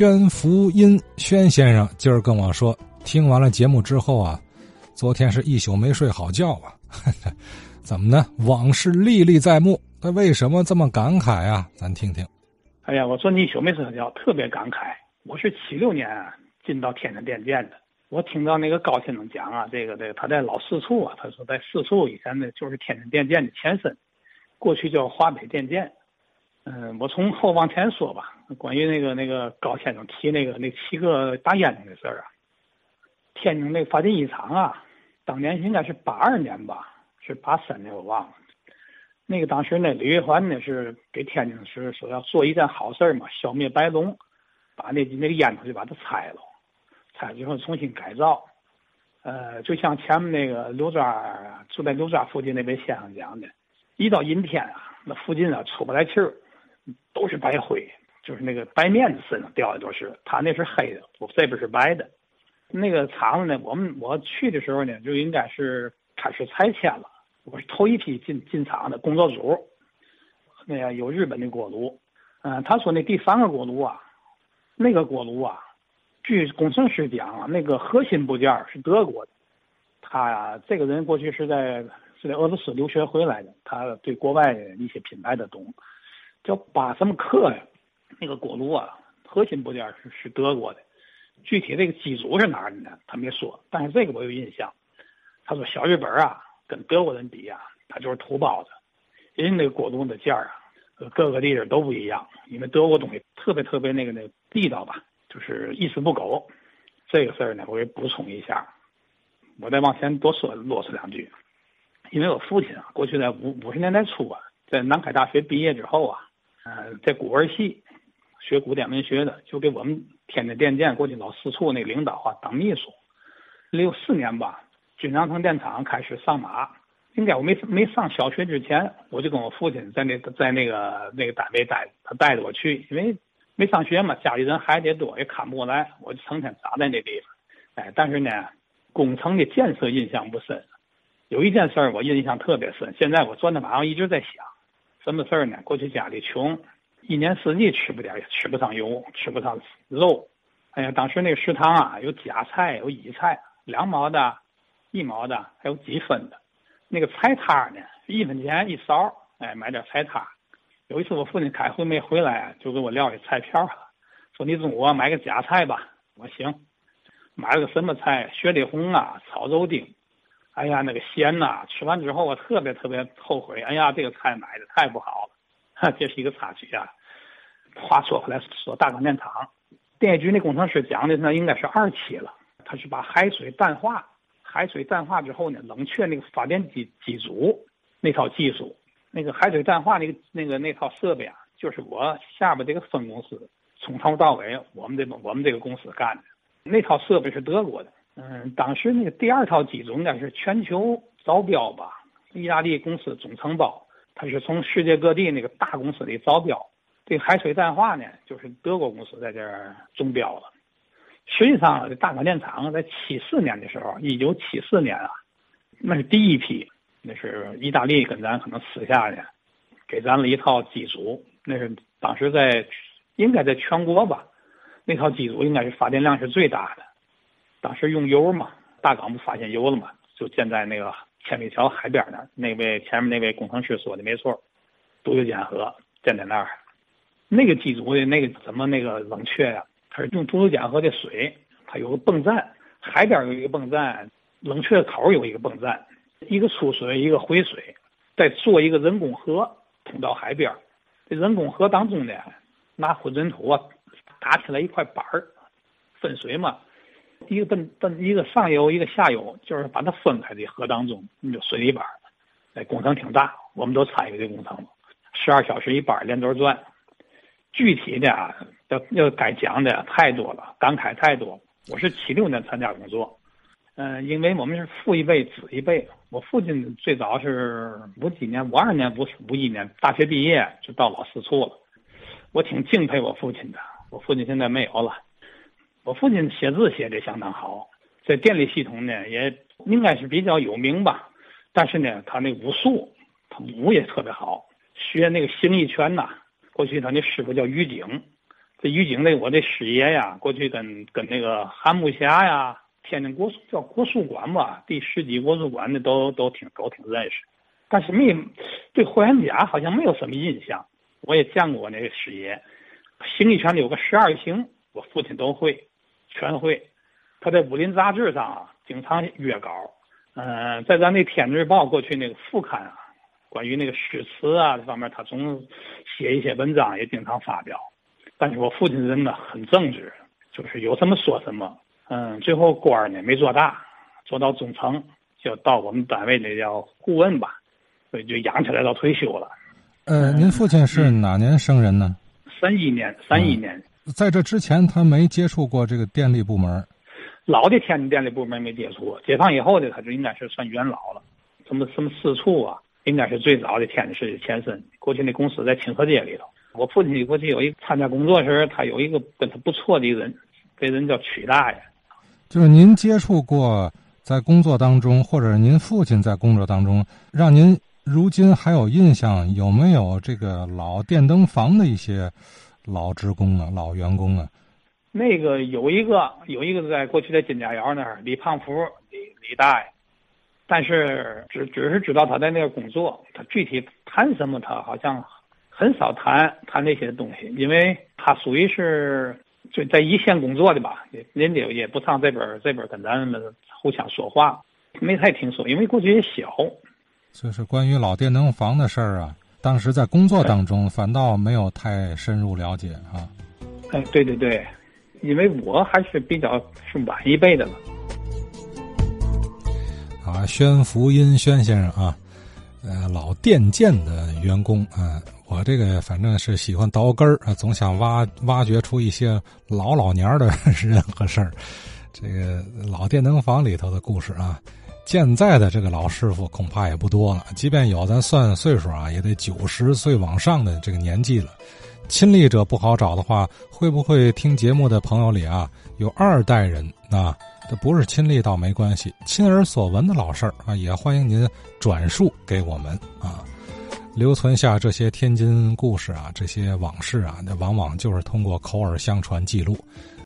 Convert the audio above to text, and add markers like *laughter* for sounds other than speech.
宣福音宣先生今儿跟我说，听完了节目之后啊，昨天是一宿没睡好觉啊。*laughs* 怎么呢？往事历历在目，他为什么这么感慨啊？咱听听。哎呀，我昨天一宿没睡好觉，特别感慨。我是七六年啊进到天津电建的，我听到那个高先生讲啊，这个这个他在老四处啊，他说在四处以前呢就是天津电建的前身，过去叫华北电建。嗯，我从后往前说吧。关于那个那个高先生提那个那七个大烟囱的事儿啊，天津那个发电一厂啊，当年应该是八二年吧，是八三年我忘了。那个当时呢，李玉环呢是给天津市说要做一件好事嘛，消灭白龙，把那那个烟囱就把它拆了，拆了之后重新改造。呃，就像前面那个刘庄住在刘庄附近那位先生讲的，一到阴天啊，那附近啊出不来气儿。都是白灰，就是那个白面子身上掉的都是，他那是黑的，我这边是白的。那个厂子呢，我们我去的时候呢，就应该是开始拆迁了。我是头一批进进厂的工作组，那个有日本的锅炉。嗯，他说那第三个锅炉啊，那个锅炉啊，据工程师讲，那个核心部件是德国的。他，这个人过去是在是在俄罗斯留学回来的，他对国外的一些品牌的懂。叫巴什么克呀？那个锅炉啊，核心部件是是德国的，具体这个机组是哪儿的呢？他没说，但是这个我有印象。他说小日本啊，跟德国人比啊，他就是土包子。人家那个锅炉的件儿啊，各个地方都不一样。因为德国东西特别特别那个那地道吧，就是一丝不苟。这个事儿呢，我给补充一下。我再往前多说啰嗦两句，因为我父亲啊，过去在五五十年代初啊，在南开大学毕业之后啊。呃，在古文系学古典文学的，就给我们天津电建过去老四处那领导啊当秘书。六四年吧，军长城电厂开始上马。应该我没没上小学之前，我就跟我父亲在那在那个那个单位待，他带着我去，因为没上学嘛，家里人孩子也多，也看不过来，我就成天扎在那地方。哎，但是呢，工程的建设印象不深。有一件事儿我印象特别深，现在我坐在马上一直在想。什么事儿呢？过去家里穷，一年四季吃不点，吃不上油，吃不上肉。哎呀，当时那个食堂啊，有夹菜，有乙菜，两毛的，一毛的，还有几分的。那个菜摊呢，一分钱一勺。哎，买点菜摊。有一次我父亲开会没回来，就给我撂下菜票说你中午买个夹菜吧。我行，买了个什么菜？雪里红啊，炒肉丁。哎呀，那个咸呐！吃完之后我特别特别后悔。哎呀，这个菜买的太不好了，这是一个插曲啊。话说回来，说大港电厂电业局那工程师讲的那应该是二期了。他是把海水淡化，海水淡化之后呢，冷却那个发电机机组那套技术，那个海水淡化那个那个那套设备啊，就是我下边这个分公司从头到尾我们这我们这个公司干的，那套设备是德国的。嗯，当时那个第二套机组应该是全球招标吧？意大利公司总承包，它是从世界各地那个大公司里招标。这个海水淡化呢，就是德国公司在这儿中标了。实际上，这大港电厂在七四年的时候，一九七四年啊，那是第一批，那是意大利跟咱可能私下的，给咱了一套机组。那是当时在应该在全国吧，那套机组应该是发电量是最大的。当时用油嘛，大港不发现油了嘛，就建在那个千里桥海边那那位前面那位工程师说的没错，独流江河建在那儿。那个机组的那个怎么那个冷却呀？它是用独流江河的水，它有个泵站，海边有一个泵站，冷却口有一个泵站，一个出水一个回水，再做一个人工河通到海边。这人工河当中呢，拿混凝土啊打起来一块板儿，分水嘛。一个奔奔一个上游，一个下游，就是把它分开的河当中，你就水泥板哎，工程挺大，我们都参与这工程，十二小时一班，连轴转。具体的啊，要要该讲的太多了，感慨太多。我是七六年参加工作，嗯，因为我们是父一辈子一辈。我父亲最早是五几年，五二年五五一年大学毕业就到老四处了。我挺敬佩我父亲的，我父亲现在没有了。我父亲写字写的相当好，在电力系统呢也应该是比较有名吧。但是呢，他那武术，他武也特别好，学那个形意拳呐。过去他那师傅叫于景，这于景那我这师爷呀，过去跟跟那个韩木霞呀，天津国术叫国术馆吧，第十级国术馆的都都挺都挺认识，但是没对霍元甲好像没有什么印象。我也见过我那个师爷，形意拳里有个十二形，我父亲都会，全会。他在武林杂志上啊，经常约稿。嗯，在咱那《天津日报》过去那个副刊啊，关于那个诗词啊这方面，他总写一些文章，也经常发表。但是我父亲人呢很正直，就是有什么说什么。嗯，最后官儿呢没做大，做到中层，就到我们单位那叫顾问吧，所以就养起来到退休了。呃，您父亲是哪年生人呢？三一年，三一年。在这之前，他没接触过这个电力部门。老的天津电力部门没接触过，解放以后的他就应该是算元老了。什么什么四处啊，应该是最早的天津市的前身。过去那公司在清河街里头。我父亲过去有一参加工作时，他有一个跟他不错的人，这人叫曲大爷。就是您接触过，在工作当中，或者您父亲在工作当中，让您如今还有印象，有没有这个老电灯房的一些老职工啊、老员工啊？那个有一个，有一个在过去的金家窑那儿，李胖福，李李大爷。但是只只是知道他在那儿工作，他具体谈什么，他好像。很少谈谈那些东西，因为他属于是就在一线工作的吧，人家也不上这边这边跟咱们互相说话，没太听说，因为过去也小。就是关于老电灯房的事儿啊，当时在工作当中反倒没有太深入了解啊。哎，对对对，因为我还是比较是晚一辈的了。啊，宣福音宣先生啊，呃，老电建的员工啊。我这个反正是喜欢倒根儿啊，总想挖挖掘出一些老老年的 *laughs* 人和事儿。这个老电灯房里头的故事啊，现在的这个老师傅恐怕也不多了。即便有，咱算岁数啊，也得九十岁往上的这个年纪了。亲历者不好找的话，会不会听节目的朋友里啊，有二代人啊？这不是亲历倒没关系，亲耳所闻的老事儿啊，也欢迎您转述给我们啊。留存下这些天津故事啊，这些往事啊，那往往就是通过口耳相传记录。